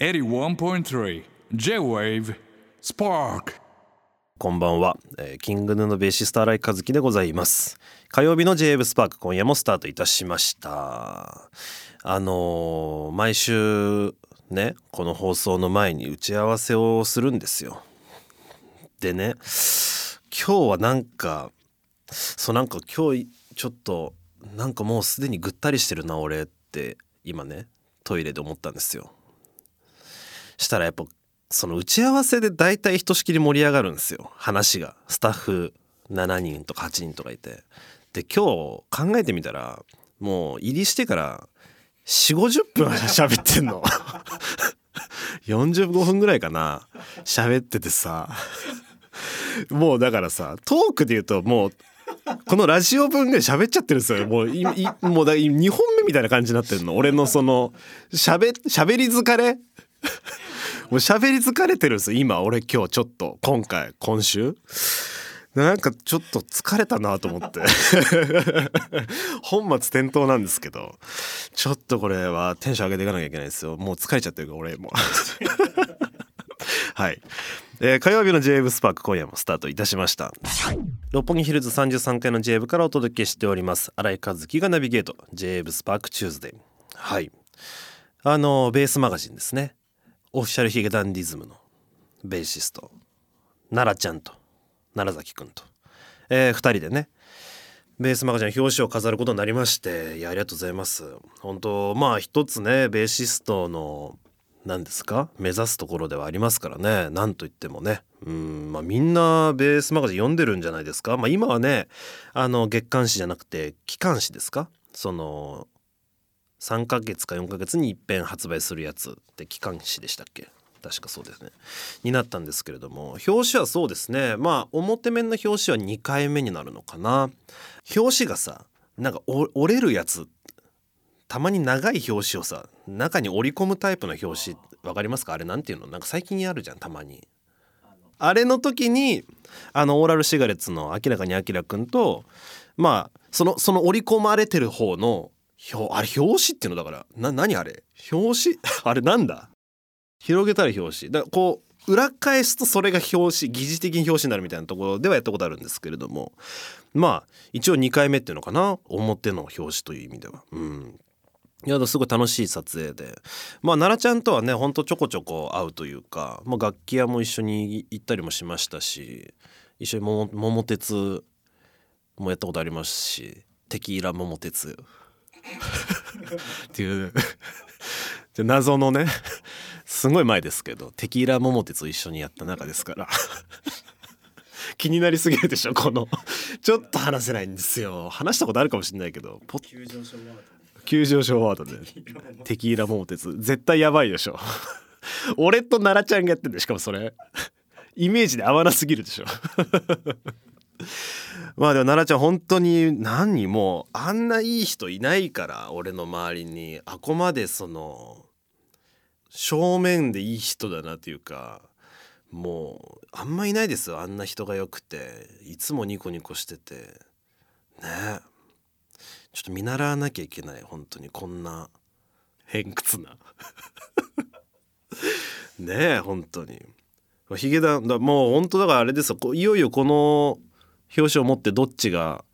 81.3 J-Wave Spark. こんばんは、えーキングヌーのベーシスト新井和樹でございます。火曜日の j w スパーク今夜もスタートいたしました。あのー毎週ねこの放送の前に打ち合わせをするんですよ。でね今日はなんかそうなんか今日ちょっとなんかもうすでにぐったりしてるな俺って今ねトイレで思ったんですよ。したらやっぱその打ち合わせで大体ひとしきり盛り上がるんですよ。話が。スタッフ7人とか8人とかいて。で今日考えてみたらもう入りしてから4 5 0分喋ってんの。45分ぐらいかな。喋っててさ。もうだからさトークで言うともうこのラジオ分ぐらい喋っちゃってるんですよ。もういいもうだ2本目みたいな感じになってるの。俺のその喋喋り疲れ。う喋り疲れてるんです今。俺今日ちょっと今回今週。なんかちょっと疲れたなと思って。本末転倒なんですけど。ちょっとこれはテンション上げていかなきゃいけないですよ。もう疲れちゃってるから俺も。はい、えー火曜日の j ブスパーク今夜もスタートいたしました。六本木ヒルズ33階の j ブからお届けしております。新井和樹がナビゲート。J ブスパークチューズデーはい。あのベースマガジンですね。オフィシャルヒゲダンディズムのベーシスト奈良ちゃんと奈良崎くんと、え2人でねベースマガジン表紙を飾ることになりましていやありがとうございます。本当まあ一つねベーシストの何ですか目指すところではありますからね。なんといってもね。うんまあみんなベースマガジン読んでるんじゃないですか。まあ今はねあの月刊誌じゃなくて期刊誌ですか。その3ヶ月か4ヶ月に一遍発売するやつって期間誌でしたっけ？確かそうですね。になったんですけれども表紙はそうですね。まあ表面の表紙は2回目になるのかな。表紙がさなんか折れるやつたまに長い表紙をさ中に折り込むタイプの表紙わかりますか？あれなんていうの？なんか最近あるじゃんたまに。あれの時にあのオーラルシガレッツの明らかにあきらくんとまあそのその折り込まれてる方の表あれ表紙っていうのだから。な何あれ？表紙？あれなんだ？広げたら表紙。だこう裏返すとそれが表紙疑似的に表紙になるみたいなところではやったことあるんですけれども。まあ一応2回目っていうのかな？表の表紙という意味では。うん。いやすごい楽しい撮影で。まあ奈良ちゃんとはねほんとちょこちょこ会うというか、まあ、楽器屋も一緒に行ったりもしましたし一緒に桃桃鉄もやったことありますしテキーラ桃鉄。っていう。で謎のねすごい前ですけどテキーラ桃鉄を一緒にやった中ですから。気になりすぎるでしょこの。ちょっと話せないんですよ。話したことあるかもしれないけど急上昇ワード。急上昇ワードで。テキーラ桃鉄。絶対やばいでしょ。俺と奈良ちゃんがやってんだよ。しかもそれ。イメージで合わなすぎるでしょまあでも奈良ちゃん本当に何にもあんないい人いないから俺の周りにあこまでその正面でいい人だなっていうかもうあんまいないですよあんな人がよくていつもニコニコしてて。ね。ちょっと見習わなきゃいけない本当に。こんな偏屈な。ねえ本当に。ヒゲダンもう本当だからあれですよ。いよいよこの表紙を持ってどっちが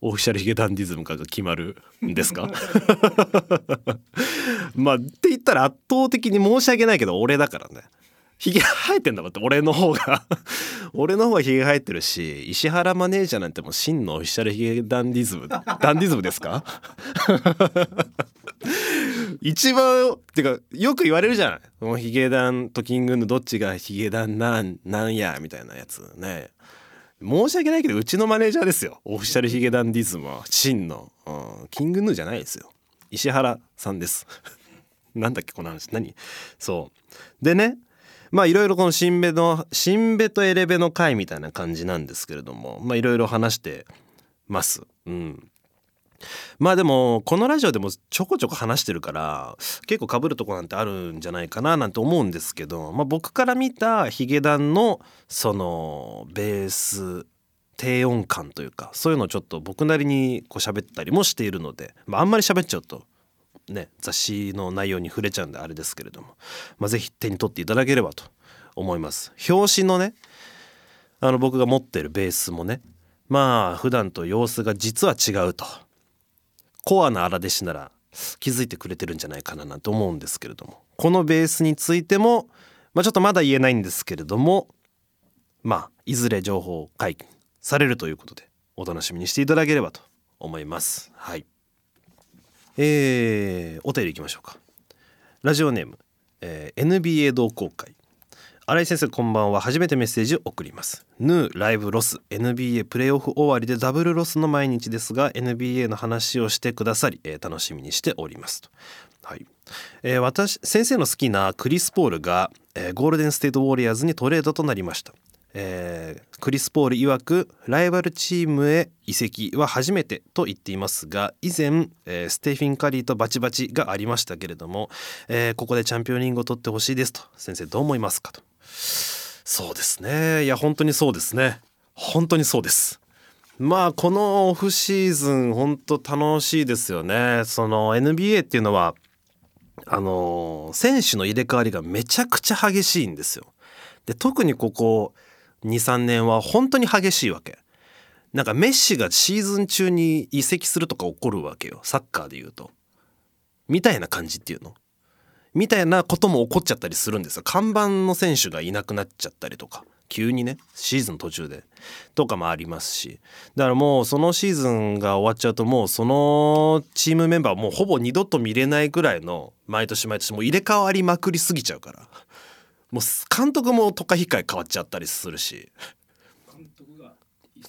オフィシャルヒゲダンディズムかが決まるんですか？まあって言ったら圧倒的に申し訳ないけど俺だからね。ヒゲ生えてんだもんって俺の方が。俺の方がヒゲ生えてるし石原マネージャーなんてもう真のオフィシャルヒゲダンディズムダンディズムですか？一番ってかよく言われるじゃない。もうヒゲダンとキングのどっちがヒゲダンなんなんやみたいなやつね申し訳ないけどうちのマネージャーですよ。オフィシャルヒゲダンディズムは。真の、うん、キングヌーじゃないですよ。石原さんです。なんだっけこの話。何？そう。でね。まあいろいろこの新ベの新ベとエレベの会みたいな感じなんですけれども。まあいろいろ話してます。うん。まあでもこのラジオでもちょこちょこ話してるから結構被るとこなんてあるんじゃないかななんて思うんですけど、まあ、僕から見たヒゲダンのそのベース低音感というかそういうのをちょっと僕なりにこう喋ったりもしているので、まあ、あんまり喋っちゃうとね雑誌の内容に触れちゃうんであれですけれども、まあ、ぜひ手に取っていただければと思います。表紙のねあの僕が持ってるベースもねまあ普段と様子が実は違うと。コアな荒弟子なら気づいてくれてるんじゃないかななんて思うんですけれども。このベースについても、まあ、ちょっとまだ言えないんですけれどもまあいずれ情報解禁されるということでお楽しみにしていただければと思います。はい。えー、お便りいきましょうか。ラジオネーム、えー、NBA 同好会。新井先生こんばんは。初めてメッセージを送ります。ヌーライブロス NBA プレーオフ終わりでダブルロスの毎日ですが NBA の話をしてくださり、えー、楽しみにしておりますと。はい、えー、私先生の好きなクリス・ポールが、えー、ゴールデンステートウォリアーズにトレードとなりました。えー、クリス・ポール曰くライバルチームへ移籍は初めてと言っていますが以前、えー、ステフィン・カリーとバチバチがありましたけれども、えー、ここでチャンピオンリングを取ってほしいですと先生どう思いますかと。そうですね。いや本当にそうですね。本当にそうです。まあこのオフシーズン本当楽しいですよね。その NBA っていうのはあの選手の入れ替わりがめちゃくちゃ激しいんですよ。で特にここ23年は本当に激しいわけ。なんかメッシがシーズン中に移籍するとか起こるわけよ。サッカーで言うと。みたいな感じっていうの。みたいなことも起こっちゃったりするんですよ。看板の選手がいなくなっちゃったりとか。急にね。シーズン途中で。とかもありますし。だからもうそのシーズンが終わっちゃうともうそのチームメンバーもうほぼ二度と見れないぐらいの毎年毎年もう入れ替わりまくりすぎちゃうから。もう監督もとか控え変わっちゃったりするし。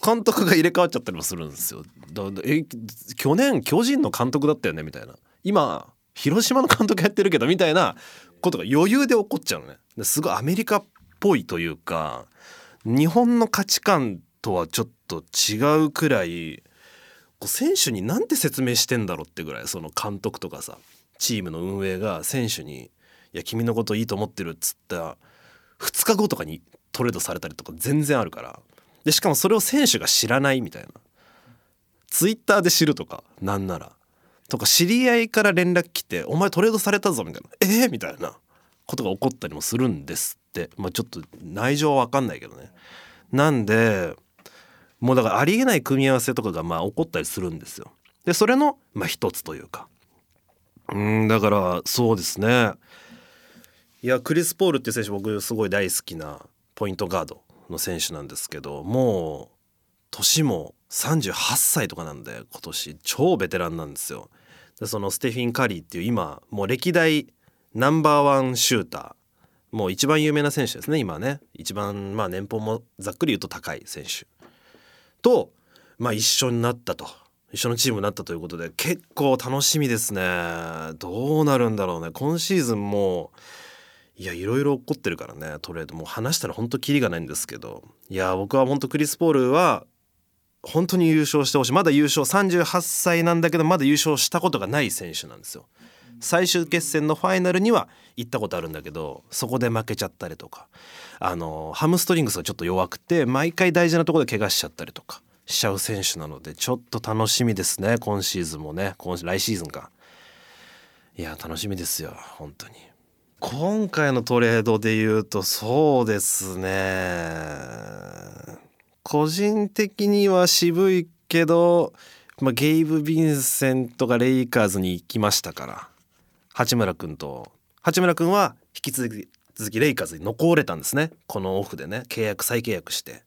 監督が入れ替わっちゃったりもするんですよ。だえ去年巨人の監督だったよねみたいな。今広島の監督やってるけどみたいなことが余裕で起こっちゃうのね。すごいアメリカっぽいというか日本の価値観とはちょっと違うくらい選手に何て説明してんだろうってぐらいその監督とかさチームの運営が選手にいや君のこといいと思ってる」っつった2日後とかにトレードされたりとか全然あるから。でしかもそれを選手が知らないみたいな。ツイッターで知るとかなんなら。とか知り合いから連絡来て「お前トレードされたぞ」みたいな「えー、みたいなことが起こったりもするんですって。まあちょっと内情は分かんないけどね。なんでもうだからありえない組み合わせとかがまあ起こったりするんですよ。でそれのまあ一つというか。うんだからそうですね。いやクリス・ポールっていう選手僕すごい大好きなポイントガードの選手なんですけどもう年も38歳とかなんで今年超ベテランなんですよ。そのステフィン・カリーっていう今もう歴代ナンバーワンシューター。もう一番有名な選手ですね今ね。一番まあ年俸もざっくり言うと高い選手。と、まあ、一緒になったと。一緒のチームになったということで結構楽しみですね。どうなるんだろうね。今シーズンもいやいろいろ起こってるからねトレード。もう話したら本当キリがないんですけど。いや僕は本当クリス・ポールは本当に優勝してほしい。まだ優勝38歳なんだけどまだ優勝したことがない選手なんですよ。最終決戦のファイナルには行ったことあるんだけどそこで負けちゃったりとか。あのハムストリングスがちょっと弱くて毎回大事なところで怪我しちゃったりとか。しちゃう選手なのでちょっと楽しみですね。今シーズンもね。今来シーズンか。いや楽しみですよ。本当に。今回のトレードで言うとそうですね。個人的には渋いけど、まあ、ゲイブ・ヴィンセントがレイカーズに行きましたから八村君と。八村君は引き続き続きレイカーズに残れたんですね。このオフでね。契約再契約して。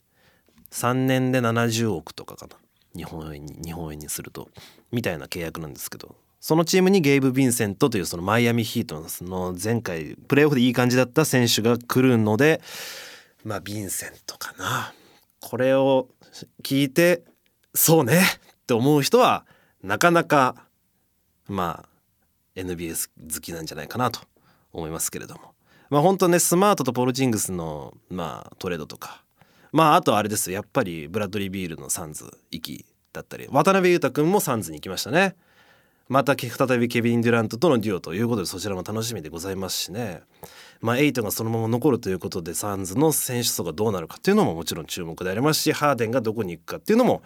3年で70億とかかな。日本円に日本円にすると。みたいな契約なんですけど。そのチームにゲイブ・ヴィンセントというそのマイアミヒートの前回プレーオフでいい感じだった選手が来るのでまあヴィンセントかな。これを聞いてそうねって思う人はなかなかまあ NBS 好きなんじゃないかなと思いますけれども。まあ本当ねスマートとポルジンギスのまあトレードとか。まああとあれですよ。やっぱりブラッドリー・ビールのサンズ行きだったり。渡邊雄太君もサンズに行きましたね。また再びケビン・デュラントとのデュオということでそちらも楽しみでございますしね。まあエイトンがそのまま残るということでサンズの選手層がどうなるかっていうのももちろん注目でありますしハーデンがどこに行くかっていうのも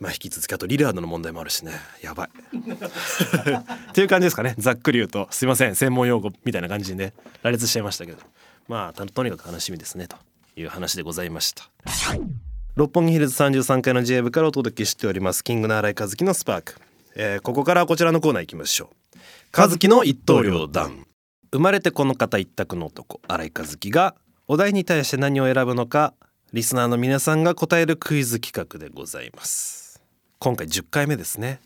まあ引き続きあとリラードの問題もあるしね。やばい。っていう感じですかね。ざっくり言うと。すいません。専門用語みたいな感じでね羅列しちゃいましたけど。まあとにかく楽しみですね。という話でございました。六本木ヒルズ33階の J 部からお届けしております。キングの新井和樹のスパーク、えー、ここからこちらのコーナー行きましょう。和樹の一刀両断。生まれてこの方一択の男。新井和樹がお題に対して何を選ぶのかリスナーの皆さんが答えるクイズ企画でございます。今回10回目ですね。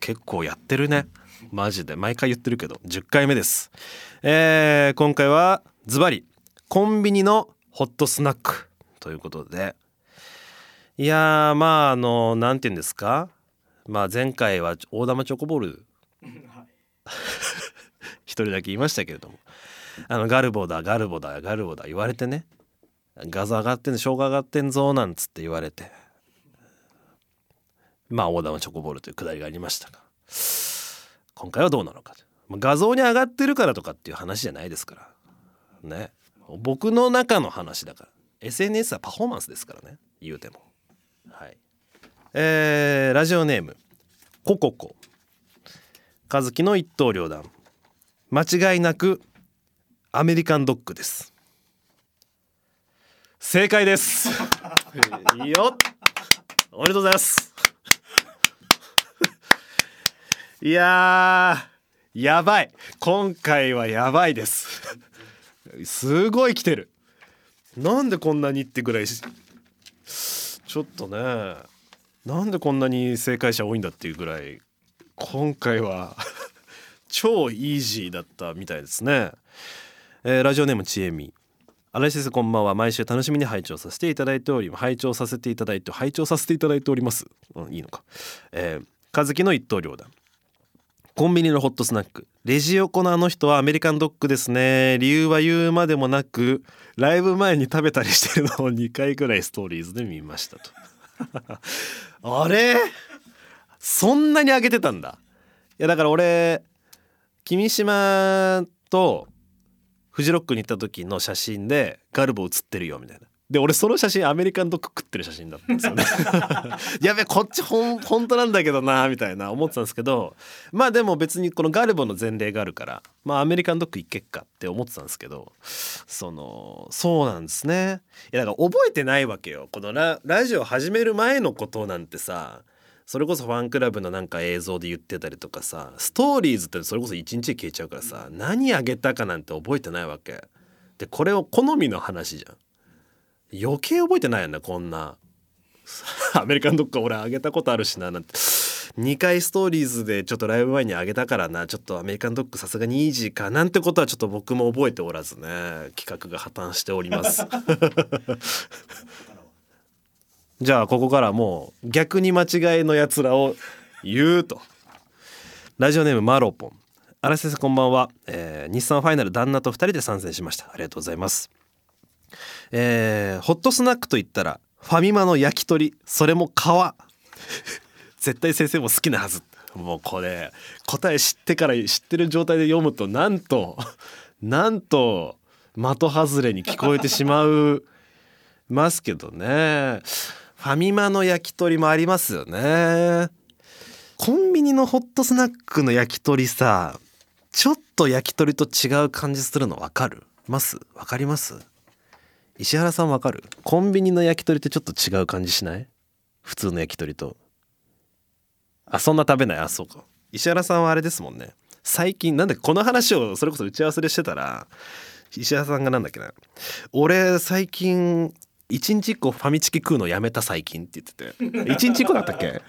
結構やってるね。マジで。毎回言ってるけど。10回目です。えー、今回はズバリコンビニのホットスナックということで。いやまああの何て言うんですか？まあ前回は大玉チョコボール。一人だけ言いましたけれども。あのガルボだガルボだガルボだ。言われてね。画像上がってん生姜上がってんぞなんつって言われて。まあ大玉チョコボールというくだりがありましたが。今回はどうなのか。画像に上がってるからとかっていう話じゃないですから。ね。僕の中の話だから。SNS はパフォーマンスですからね。言うても。はいえー、ラジオネームコココ。和樹の一刀両断。間違いなくアメリカンドッグです。正解です。い いよおめでとうございます。いややばい。今回はやばいです。すごい来てる。なんでこんなにってぐらいちょっとねなんでこんなに正解者多いんだっていうぐらい今回は 超イージーだったみたいですね、えー、ラジオネームちえみ。新井先生こんばんは。毎週楽しみに拝聴させていただいております拝聴させていただいて拝聴させていただいております、うん、いいのか、えー、和樹の一刀両断。コンビニのホットスナック。レジ横のあの人はアメリカンドッグですね。理由は言うまでもなくライブ前に食べたりしてるのを2回ぐらいストーリーズで見ましたと。あれ？そんなに上げてたんだ。いやだから俺君島とフジロックに行った時の写真でガルボ写ってるよみたいな。で俺その写真アメリカンドッグ食ってる写真だったんですよね。やべこっちほん本当なんだけどなみたいな思ってたんですけどまあでも別にこのガルボの前例があるからまあアメリカンドッグ行けっかって思ってたんですけどそのそうなんですね。いやだから覚えてないわけよ。このララジオ始める前のことなんてさそれこそファンクラブのなんか映像で言ってたりとかさストーリーズってそれこそ1日で消えちゃうからさ何あげたかなんて覚えてないわけ。でこれを好みの話じゃん。余計覚えてないよねこんな。アメリカンドッグ俺あげたことあるしななんて。2回ストーリーズでちょっとライブ前にあげたからな。ちょっとアメリカンドッグさすがにイージーかなんてことはちょっと僕も覚えておらずね。企画が破綻しております。じゃあここからもう逆に間違いのやつらを言うと。ラジオネームマロポン。荒井先生こんばんは、えー、日産ファイナル旦那と2人で参戦しました。ありがとうございますえー、ホットスナックといったらファミマの焼き鳥それも皮。絶対先生も好きなはず。もうこれ答え知ってから知ってる状態で読むとなんとなんと的外れに聞こえてしまうますけどね。ファミマの焼き鳥もありますよね。コンビニのホットスナックの焼き鳥さちょっと焼き鳥と違う感じするの分かる？ます？分かります？石原さん分かる？コンビニの焼き鳥ってちょっと違う感じしない？普通の焼き鳥と。あそんな食べない？あそうか。石原さんはあれですもんね。最近なんだこの話をそれこそ打ち合わせでしてたら石原さんがなんだっけな。俺最近1日1個ファミチキ食うのやめた最近って言ってて。1日1個だったっけ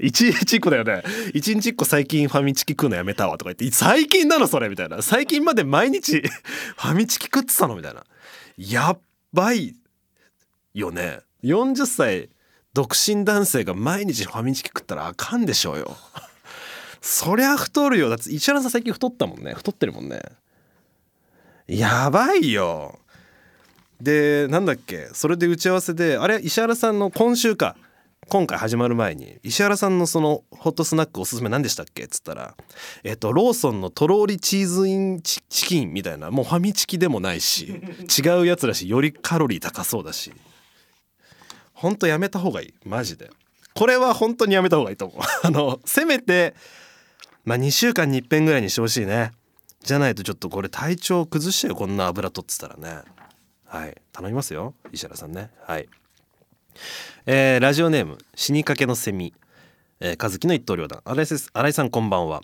？1日1個だよね。1日1個最近ファミチキ食うのやめたわとか言って。最近なのそれみたいな。最近まで毎日 ファミチキ食ってたのみたいな。やっ倍よね40歳独身男性が毎日ファミチキ食ったらあかんでしょうよそりゃ太るよだって石原さん最近太ったもんね太ってるもんねやばいよでなんだっけそれで打ち合わせであれ石原さんの今週か今回始まる前に石原さんのそのホットスナックおすすめ何でしたっけ？っつったらえっとローソンのとろーりチーズインチキンみたいなもうファミチキでもないし 違うやつだしよりカロリー高そうだし。ほんとやめた方がいい。マジで。これは本当にやめた方がいいと思う。あのせめてまあ2週間に一遍ぐらいにしてほしいね。じゃないとちょっとこれ体調崩しちゃうよこんな油取ってたらね。はい。頼みますよ石原さんね。はいえーラジオネーム死にかけのセミ。えー、和樹の一刀両断。新井新井さんこんばんは、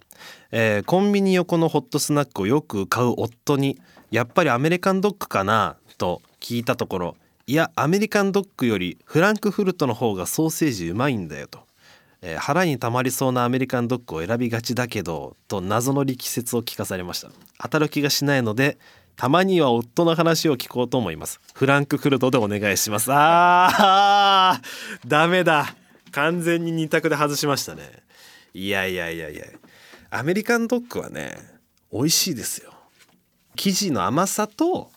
えーコンビニ横のホットスナックをよく買う夫にやっぱりアメリカンドッグかな？と聞いたところいやアメリカンドッグよりフランクフルトの方がソーセージうまいんだよと、えー腹にたまりそうなアメリカンドッグを選びがちだけどと謎の力説を聞かされました。当たる気がしないのでたまには夫の話を聞こうと思います。フランクフルトでお願いします。あーダメだ。完全に二択で外しましたね。いやいやいやいや。アメリカンドッグはね美味しいですよ。生地の甘さと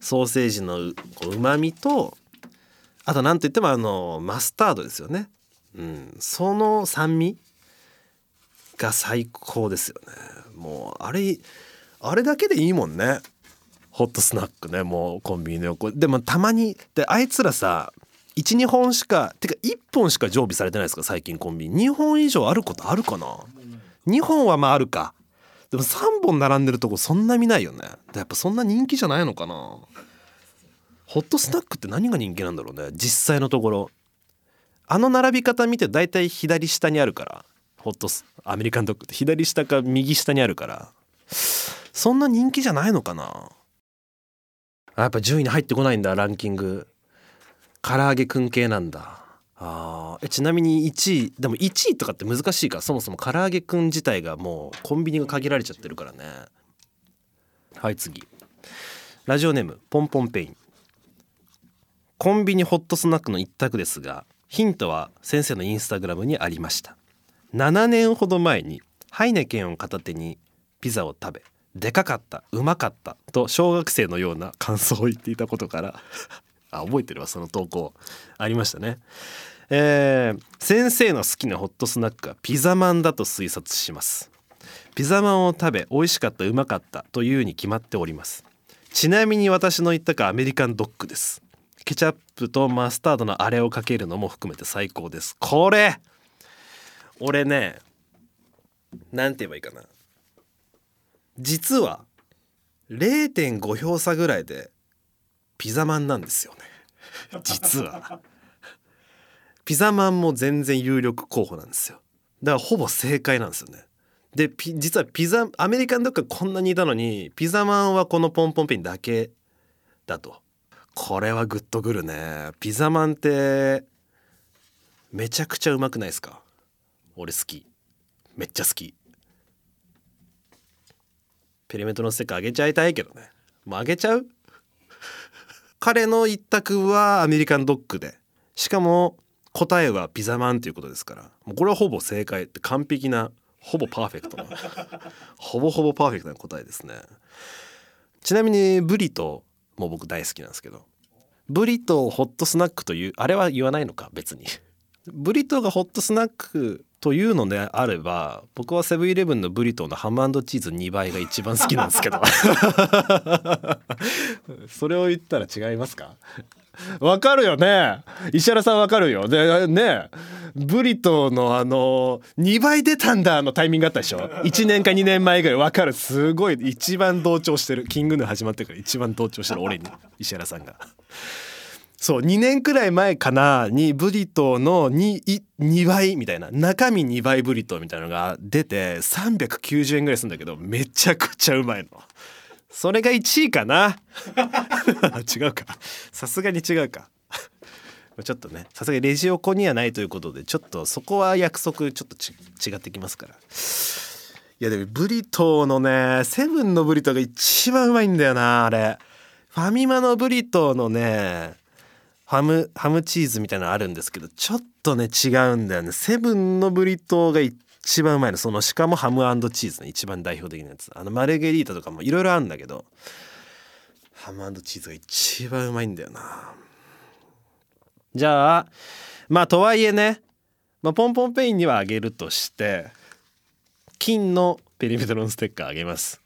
ソーセージのうまみとあと何といってもあのマスタードですよね。うん。その酸味が最高ですよね。もうあれあれだけでいいもんね。ホットスナックねもうコンビニの横。でもたまにであいつらさ12本しかてか1本しか常備されてないですか最近コンビニ。2本以上あることあるかな？2本はまああるか。でも3本並んでるとこそんな見ないよね。やっぱそんな人気じゃないのかな？ホットスナックって何が人気なんだろうね実際のところ。あの並び方見て大体左下にあるから。ホットスアメリカンドッグって左下か右下にあるから。そんな人気じゃないのかな？あやっぱ順位に入ってこないんだランキング。唐揚げくん系なんだ。あえちなみに1位でも1位とかって難しいか。らそもそも唐揚げくん自体がもうコンビニが限られちゃってるからね。はい次。ラジオネームポンポンペイン。コンビニホットスナックの一択ですがヒントは先生のインスタグラムにありました。7年ほど前にハイネケンを片手にピザを食べでかかったうまかったと小学生のような感想を言っていたことから あ覚えてるわその投稿。ありましたね。えー先生の好きなホットスナックはピザマンだと推察します。ピザマンを食べ美味しかったうまかったというに決まっております。ちなみに私の言ったかアメリカンドッグです。ケチャップとマスタードのあれをかけるのも含めて最高です。これ俺ねなんて言えばいいかな。実は0.5票差ぐらいでピザマンなんですよね。実は。ピザマンも全然有力候補なんですよ。だからほぼ正解なんですよね。で実はピザアメリカンドッグがこんなにいたのにピザマンはこのポンポンペンだけだと。これはグッとくるね。ピザマンってめちゃくちゃうまくないですか？俺好き。めっちゃ好き。ペリメートのステッカーあげちゃいたいけどね。もうあげちゃう？彼の一択はアメリカンドッグで。しかも答えはピザマンということですから。もうこれはほぼ正解って完璧なほぼパーフェクトな。ほぼほぼパーフェクトな答えですね。ちなみにブリトーも僕大好きなんですけど。ブリトホットスナックというあれは言わないのか？別に。ブリトがホットスナックというのであれば僕はセブンイレブンのブリトーのハムチーズ2倍が一番好きなんですけど。それを言ったら違いますか？わかるよね。石原さんわかるよ。でねブリトーのあの2倍出たんだのタイミングあったでしょ？1年か2年前ぐらい。わかる。すごい。一番同調してる。キングヌー始まってから一番同調してる俺に石原さんが。そう2年くらい前かなにブリトーの 2, 2倍みたいな中身2倍ブリトーみたいなのが出て390円ぐらいするんだけどめちゃくちゃうまいの。それが1位かな？違うか。さすがに違うか。ちょっとねさすがにレジ横にはないということでちょっとそこは約束ちょっとち違ってきますから。いやでもブリトーのねセブンのブリトーが一番うまいんだよなあれ。ファミマのブリトーのねハムハムチーズみたいなのあるんですけどちょっとね違うんだよね。セブンのブリトーが一番うまいのそのしかもハムチーズね一番代表的なやつ。あのマルゲリータとかもいろいろあるんだけどハムチーズが一番うまいんだよな。じゃあまあとはいえね、まあ、ポンポンペインにはあげるとして金のペリメトロンステッカーあげます。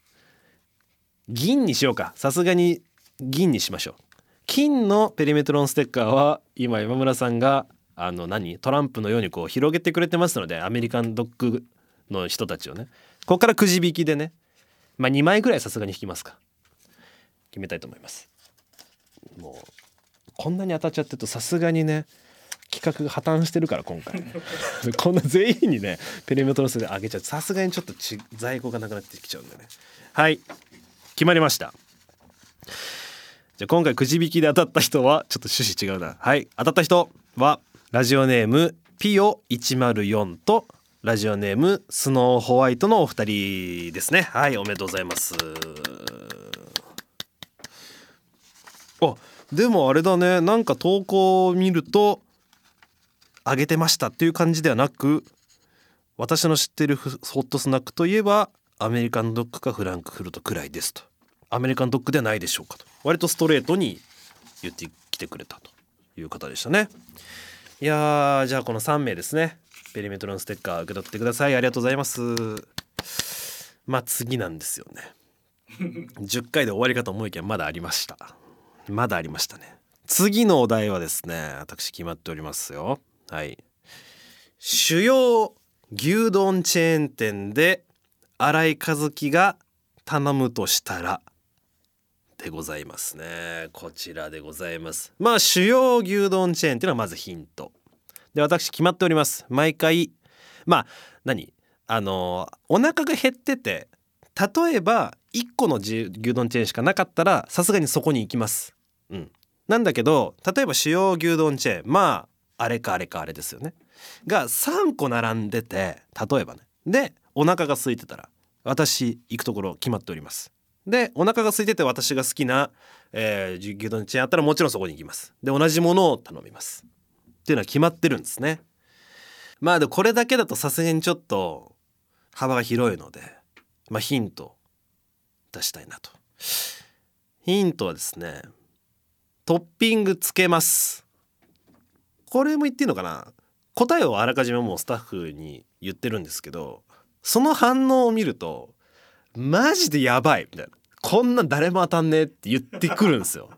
銀にしようか。さすがに銀にしましょう。金のペリメトロンステッカーは今今村さんがあの何？トランプのようにこう広げてくれてますのでアメリカンドッグの人たちをね。ここからくじ引きでね。まあ2枚ぐらいさすがに引きますか。決めたいと思います。もうこんなに当たっちゃってるとさすがにね企画が破綻してるから今回。こんな全員にねペリメトロンスで上げちゃうさすがにちょっと在庫がなくなってきちゃうんでね。はい。決まりました。じゃあ今回くじ引きで当たった人はちょっと趣旨違うな。はい。当たった人はラジオネームピオ104とラジオネームスノーホワイトのお二人ですね。はいおめでとうございます。あでもあれだね。なんか投稿を見ると上げてましたっていう感じではなく私の知ってるホットスナックといえばアメリカンドッグかフランクフルトくらいですと。アメリカンドッグではないでしょうかと。割とストレートに言ってきてくれたという方でしたね。いやーじゃあこの3名ですね。ペリメトロのステッカー受け取ってください。ありがとうございます。まあ次なんですよね。10回で終わりかと思いきやまだありました。まだありましたね。次のお題はですね私決まっておりますよ。はい。主要牛丼チェーン店で新井和樹が頼むとしたらでございますね。こちらでございます。まあ主要牛丼チェーンっていうのはまずヒント。で私決まっております。毎回まあ何？あのお腹が減ってて例えば1個の牛丼チェーンしかなかったらさすがにそこに行きます。うん。なんだけど例えば主要牛丼チェーンまああれかあれかあれですよね。が3個並んでて例えばね。でお腹が空いてたら私行くところ決まっております。でお腹が空いてて私が好きな、えー、牛丼チェーンあったらもちろんそこに行きます。で同じものを頼みます。っていうのは決まってるんですね。まあでこれだけだとさすがにちょっと幅が広いのでまあヒント出したいなと。ヒントはですねトッピングつけます。これも言っていいのかな？答えをあらかじめもうスタッフに言ってるんですけどその反応を見るとマジでやばい。みたいな。こんなん誰も当たんねえって言ってくるんですよ。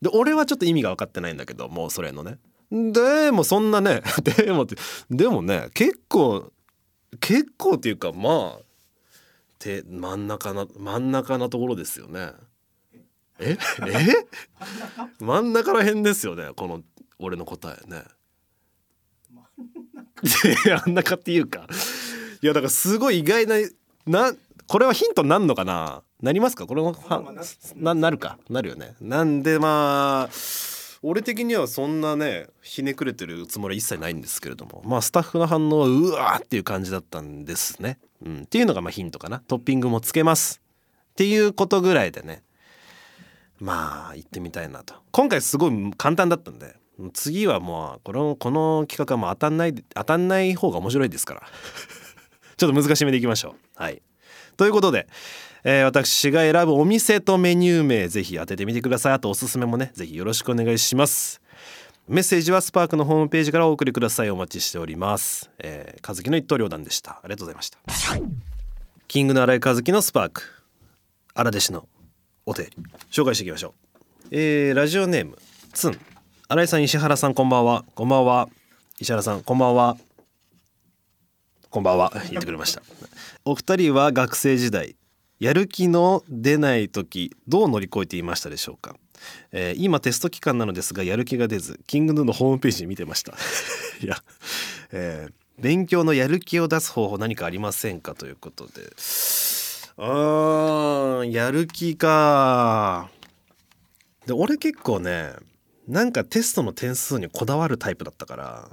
で俺はちょっと意味が分かってないんだけどもうそれのね。でもそんなね でもでもね結構結構っていうかまあて真ん中な真ん中なところですよね。え？え？真ん中ら辺ですよねこの俺の答えね。真ん中っていうか。いやだからすごい意外ななこれはヒントになるのかな？なりますか？これもななるか？なるよね。なんでまあ俺的にはそんなねひねくれてるつもりは一切ないんですけれどもまあスタッフの反応はうわーっていう感じだったんですね、うん、っていうのがまあヒントかな。トッピングもつけます。っていうことぐらいでね。まあ行ってみたいなと。今回すごい簡単だったんで次はもうこのこの企画はもう当たんない当たんない方が面白いですから。ちょっと難しめでいきましょう。はいということで、えー、私が選ぶお店とメニュー名ぜひ当ててみてください。あとおすすめもねぜひよろしくお願いします。メッセージはスパークのホームページからお送りください。お待ちしております。えー、和樹の一刀両断でした。ありがとうございました。キングの新井和樹のスパーク。荒弟子のお便り。紹介していきましょう。えー、ラジオネームツン。新井さん石原さんこんばんは。こんばんは。石原さんこんばんは。こんばんは。言ってくれました。お二人は学生時代やる気の出ない時どう乗り越えていましたでしょうか、えー、今テスト期間なのですがやる気が出ずキングヌーのホームページ見てました。いや、えー、勉強のやる気を出す方法何かありませんか？ということで。あーやる気か。で俺結構ねなんかテストの点数にこだわるタイプだったから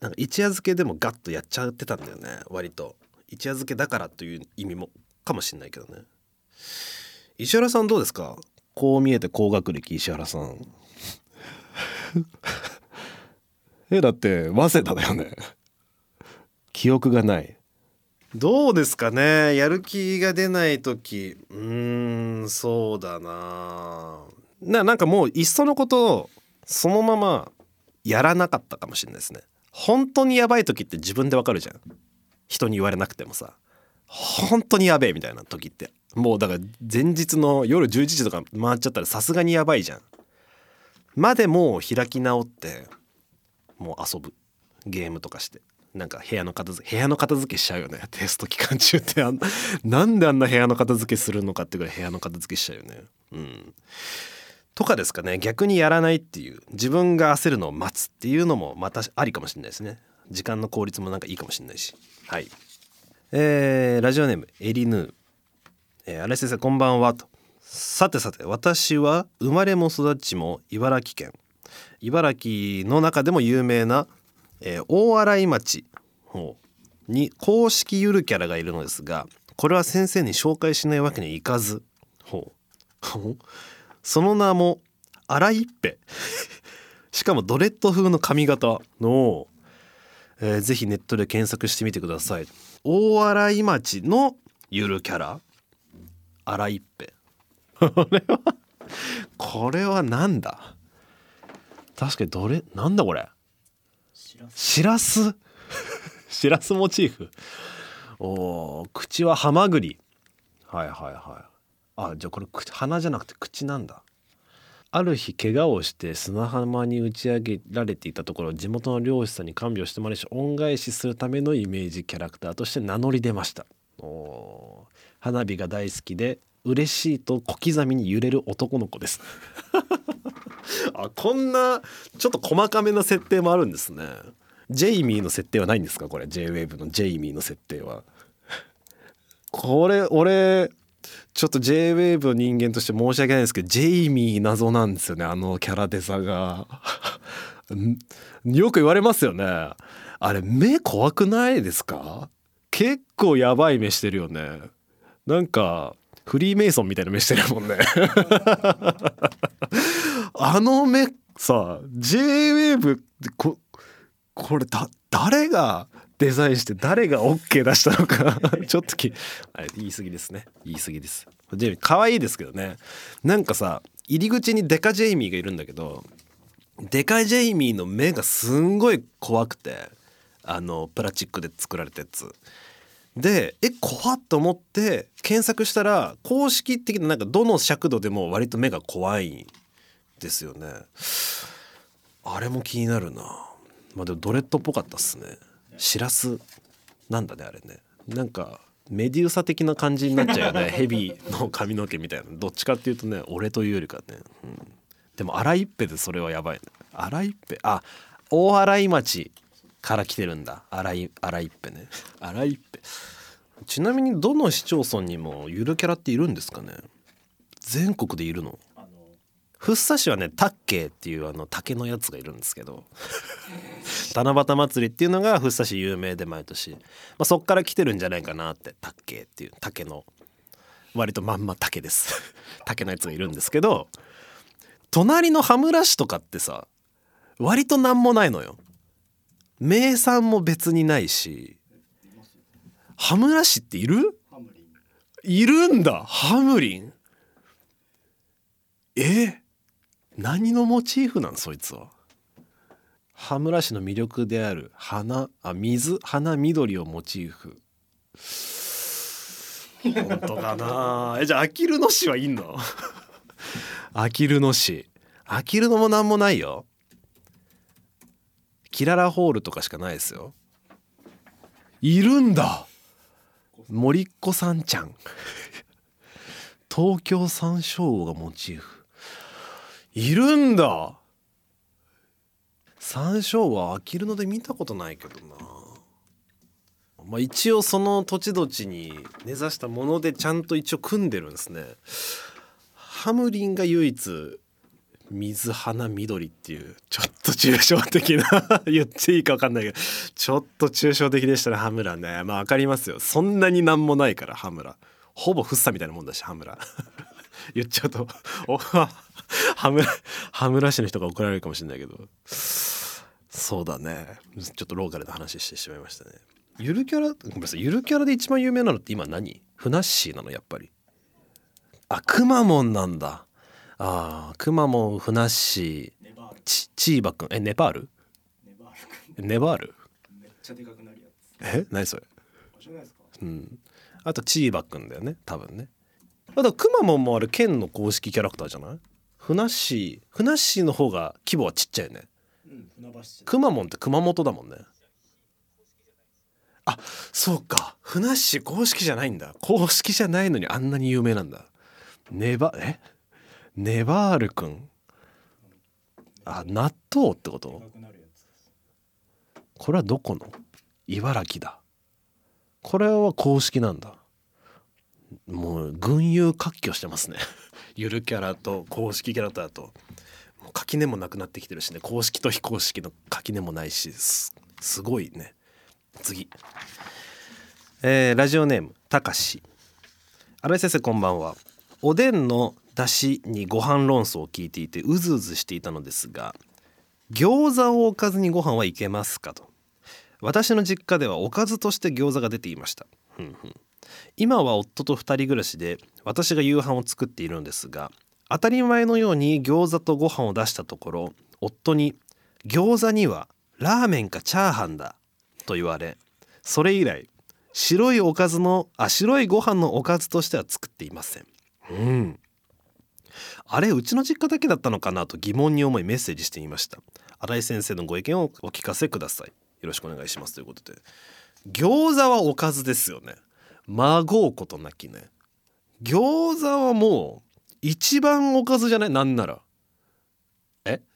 なんか一夜漬けでもガッとやっちゃってたんだよね割と。一夜漬けだからという意味もかもしれないけどね。石原さんどうですか？こう見えて高学歴石原さん。えだって早稲田だよね。記憶がない。どうですかね？やる気が出ない時。うーんそうだな。ななんかもういっそのことをそのままやらなかったかもしれないですね本当にやばい時って自分でわかるじゃん。人に言われなくてもさ。本当にやべえみたいな時って。もうだから前日の夜11時とか回っちゃったらさすがにやばいじゃん。までもう開き直ってもう遊ぶ。ゲームとかして。なんか部屋の片付け部屋の片付けしちゃうよね。テスト期間中って。あんなんであんな部屋の片付けするのかってぐらい部屋の片付けしちゃうよね。うん。とかですかね。逆にやらないっていう。自分が焦るのを待つっていうのもまたありかもしれないですね。時間の効率もなんかいいかもしれないし。はい。えー、ラジオネームエリヌー、えー、新井先生こんばんはと。さてさて私は生まれも育ちも茨城県。茨城の中でも有名な、えー、大洗町に公式ゆるキャラがいるのですがこれは先生に紹介しないわけにはいかず。ほう。その名も荒いっぺ。しかもドレッド風の髪型。の、えー、ぜひネットで検索してみてください。大洗町のゆるキャラ。荒いっぺ。これはこれはなんだ？確かにどれなんだこれ？しらす。しらす？モチーフ。お口はハマグリ。はいはいはいあじゃあこれ鼻じゃなくて口なんだ。ある日怪我をして砂浜に打ち上げられていたところ地元の漁師さんに看病してもらいし恩返しするためのイメージキャラクターとして名乗り出ました。お花火が大好きで嬉しいと小刻みに揺れる男の子です。あこんなちょっと細かめな設定もあるんですね。ジェイミーの設定はないんですか？これ。JWAVE のジェイミーの設定は。これ俺ちょっと JWAVE の人間として申し訳ないですけどジェイミー謎なんですよねあのキャラデザが。よく言われますよね。あれ目怖くないですか？結構やばい目してるよね。なんかフリーメイソンみたいな目してるもんね。あの目さ JWAVE ってここれだ誰がデザインして誰が OK 出したのか。ちょっとき言い過ぎですね。言い過ぎです。ジェイミー可愛いですけどね。なんかさ入り口にデカジェイミーがいるんだけどデカジェイミーの目がすんごい怖くてあのプラスチックで作られたやつ。でえ怖っと思って検索したら公式的ななんかどの尺度でも割と目が怖いんですよね。あれも気になるな。まあでもドレッドっぽかったっすねしらすなんだねあれね。なんかメデューサ的な感じになっちゃうよね。ヘビの髪の毛みたいなどっちかっていうとね俺というよりかね、うん、でも荒いっぺでそれはやばいね。荒いっぺあ大洗町から来てるんだ。荒い荒いっぺね。荒いっぺちなみにどの市町村にもゆるキャラっているんですかね。全国でいるの？福生市はねタッケーっていうあの竹のやつがいるんですけど。七夕祭りっていうのが福生市有名で毎年、まあ、そっから来てるんじゃないかなってタッケーっていう竹の割とまんま竹です。竹のやつがいるんですけど隣の羽村市とかってさ割と何もないのよ。名産も別にないし羽村市っている？いるんだ。ハムリン？え？何のモチーフなんそいつは？羽村市の魅力である花あ水花緑をモチーフ。本当かな。えじゃああきる野市はいんの？あきる野市。あきる野もなんもないよ。キララホールとかしかないですよ。いるんだ。森っ子さんちゃん。東京山椒がモチーフいるんだ。山椒は飽きるので見たことないけどな。まあ一応その土地土地に根ざしたものでちゃんと一応組んでるんですね。ハムリンが唯一水花緑っていうちょっと抽象的な 言っていいか分かんないけどちょっと抽象的でしたね羽村ねまあ分かりますよ。そんなになんもないから羽村ほぼフッサみたいなもんだし羽村言っちゃうと お羽村羽村市の人が怒られるかもしれないけど。そうだね。ちょっとローカルな話してしまいましたね。ゆるキャラごめんなさい。ゆるキャラで一番有名なのって今何？ふなっしーなのやっぱり。あくまモンなんだ。あくまモンふなっしー。ちチーバくん。えネパール？ネバール。めっちゃでかくなるやつ。え？何それ？うん。あとチーバくんだよね多分ねあとくまモンもあれ県の公式キャラクターじゃない？ふなっしー。ふなっしーの方が規模はちっちゃいよね、くまモンって熊本だもんね。あそうか。ふなっしー公式じゃないんだ。公式じゃないのにあんなに有名なんだ。ネバえ？ネバールくんあ納豆ってこと？これはどこの？茨城だ。これは公式なんだもう群雄割拠してますね。ゆるキャラと公式キャラクターともう垣根もなくなってきてるしね。公式と非公式の垣根もないしすごいね。次。えーラジオネームたかし。新井先生こんばんは。おでんの出汁にご飯論争を聞いていてうずうずしていたのですが餃子をおかずにご飯はいけますかと。私の実家ではおかずとして餃子が出ていました。ふんふん。今は夫と二人暮らしで私が夕飯を作っているのですが当たり前のように餃子とご飯を出したところ夫に「餃子にはラーメンかチャーハンだ」と言われそれ以来白いおかずのあ白いご飯のおかずとしては作っていません。うん。あれうちの実家だけだったのかなと疑問に思いメッセージしてみました。新井先生のご意見をお聞かせください。よろしくお願いしますということで。餃子はおかずですよねまごうことなきね。餃子はもう一番おかずじゃない？なんなら。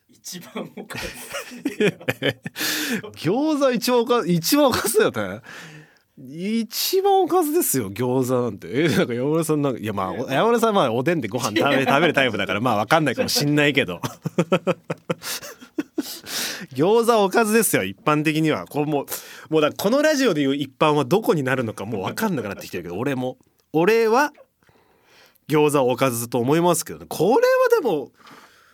一番おかず。餃子一番おかず一番おかずだよね。一番おかずですよ餃子なんて。えなんか山村さんなんかいやまあお山村さんはまあおでんでご飯食べ食べるタイプだからまあわかんないかもしんないけど餃子はおかずですよ一般的には。こうもうもうだこのラジオでいう一般はどこになるのかもうわかんなくなってきてるけど俺も。俺は餃子はおかずと思いますけどね。これはでも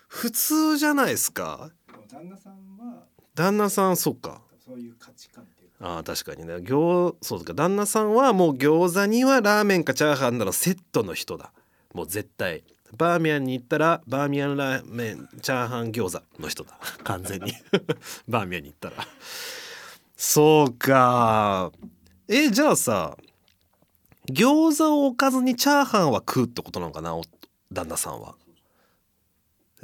普通じゃないですか。旦那さんは旦那さんそっか。そういう価値観あー確かにね。餃そうか。旦那さんはもう餃子にはラーメンかチャーハンなのセットの人だ。もう絶対バーミヤンに行ったらバーミヤンラーメンチャーハン餃子の人だ。完全に。バーミヤンに行ったら。そうか。えじゃあさ餃子をおかずにチャーハンは食うってことなのかなお旦那さんは。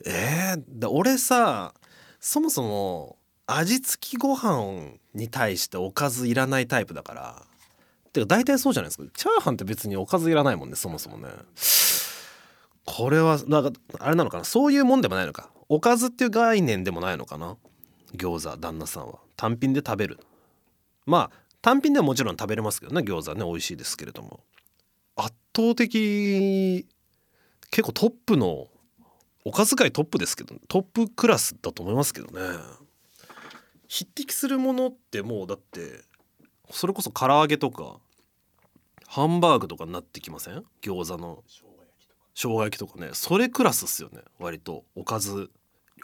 えー、だ俺さそもそも味付きご飯に対しておかずいらないタイプだから。てか大体そうじゃないですか。チャーハンって別におかずいらないもんねそもそもねこれはなんかあれなのかな？そういうもんでもないのか？おかずっていう概念でもないのかな？餃子旦那さんは。単品で食べる。まあ単品ではもちろん食べれますけどね餃子ね美味しいですけれども。圧倒的結構トップのおかず界トップですけどトップクラスだと思いますけどね。匹敵するものってもうだってそれこそ唐揚げとかハンバーグとかになってきません？餃子の。生姜焼きとかねそれクラスっすよね割と。おかず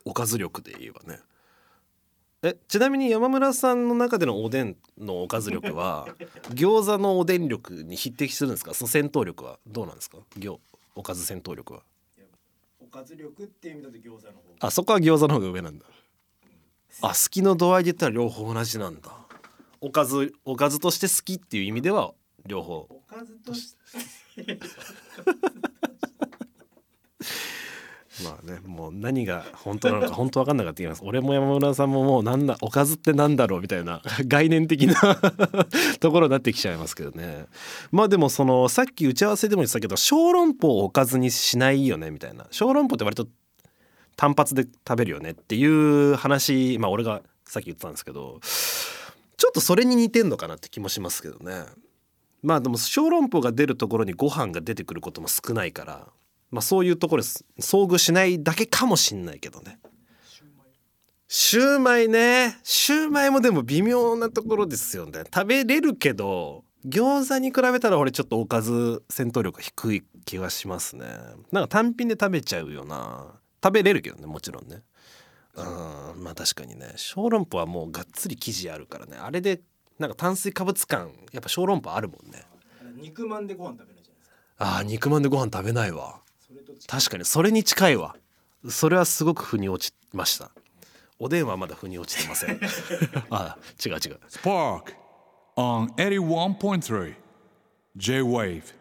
おかず力で言えばね。えちなみに山村さんの中でのおでんのおかず力は 餃子のおでん力に匹敵するんですか？その戦闘力は。どうなんですか？餃おかず戦闘力は。おかず力っていう意味だと餃子の方あそこは餃子の方が上なんだ。あ好きの度合いで言ったら両方同じなんだ。おかずおかずとして好きっていう意味では両方。おかずとして まあねもう何が本当なのか本当わかんなかった言います。俺も山村さんももうなんだおかずってなんだろうみたいな概念的な ところになってきちゃいますけどね。まあでもそのさっき打ち合わせでも言ってたけど小籠包をおかずにしないよねみたいな。小籠包って割と単発で食べるよねっていう話まあ俺がさっき言ってたんですけどちょっとそれに似てんのかなって気もしますけどね。まあでも小籠包が出るところにご飯が出てくることも少ないからまあそういうところです。遭遇しないだけかもしんないけどね。シューマイ。ね。シューマイもでも微妙なところですよね。食べれるけど餃子に比べたら俺ちょっとおかず戦闘力が低い気がしますね。なんか単品で食べちゃうよな。食べれるけどねもちろんね。うんまあ確かにね。小籠包はもうがっつり生地あるからね。あれでなんか炭水化物感やっぱ小籠包あるもんね。肉まんでご飯食べるじゃないですか。あー肉まんでご飯食べないわ確かにそれに近いわ。それはすごく腑に落ちました。おでんはまだ腑に落ちてません。あ違う違う。Spark on 81.3 J Wave.